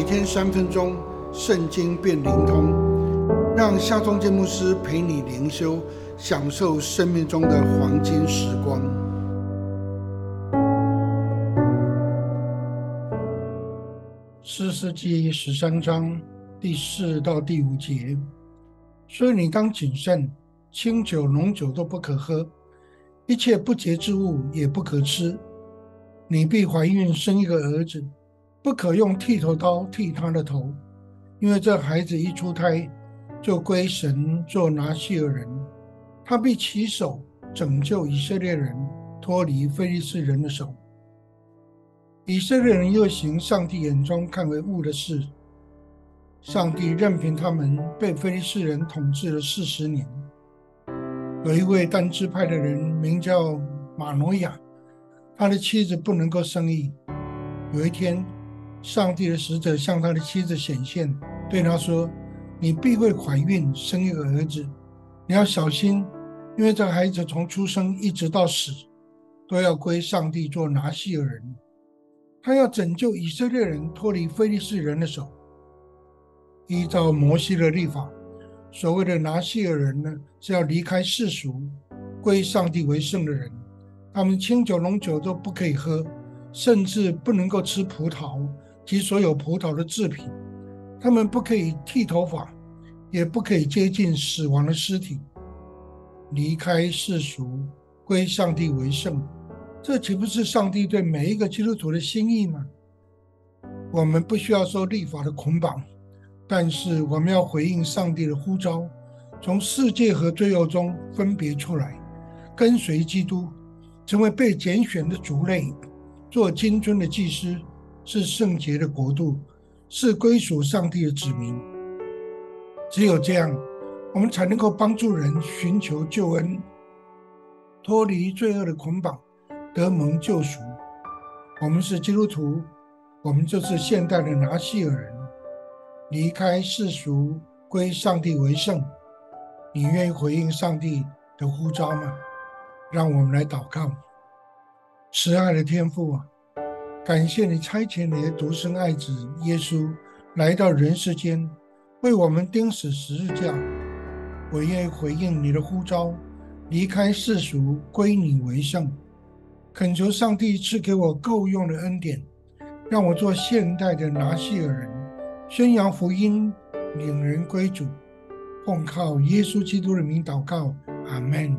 每天三分钟，圣经变灵通，让夏忠建牧师陪你灵修，享受生命中的黄金时光。四世纪十三章第四到第五节，所以你当谨慎，清酒浓酒都不可喝，一切不洁之物也不可吃。你必怀孕生一个儿子，不可用剃头刀剃他的头，因为这孩子一出胎就归神做拿西尔人，他必起手拯救以色列人脱离非利士人的手。以色列人又行上帝眼中看为恶的事，上帝任凭他们被非利士人统治了四十年。有一位单支派的人名叫马诺亚。他的妻子不能够生育。有一天，上帝的使者向他的妻子显现，对他说：“你必会怀孕，生一个儿子。你要小心，因为这孩子从出生一直到死，都要归上帝做拿西尔人。他要拯救以色列人脱离非利士人的手。依照摩西的律法，所谓的拿西尔人呢，是要离开世俗，归上帝为圣的人。”他们清酒浓酒都不可以喝，甚至不能够吃葡萄及所有葡萄的制品。他们不可以剃头发，也不可以接近死亡的尸体，离开世俗，归上帝为圣。这岂不是上帝对每一个基督徒的心意吗？我们不需要受立法的捆绑，但是我们要回应上帝的呼召，从世界和罪恶中分别出来，跟随基督。成为被拣选的族类，做金尊的祭司，是圣洁的国度，是归属上帝的子民。只有这样，我们才能够帮助人寻求救恩，脱离罪恶的捆绑，得蒙救赎。我们是基督徒，我们就是现代的拿西尔人，离开世俗，归上帝为圣。你愿意回应上帝的呼召吗？让我们来祷告，慈爱的天父啊，感谢你差遣你的独生爱子耶稣来到人世间，为我们钉死十字架。我愿意回应你的呼召，离开世俗，归你为圣。恳求上帝赐给我够用的恩典，让我做现代的拿西尔人，宣扬福音，领人归主。奉靠耶稣基督的名祷告，阿门。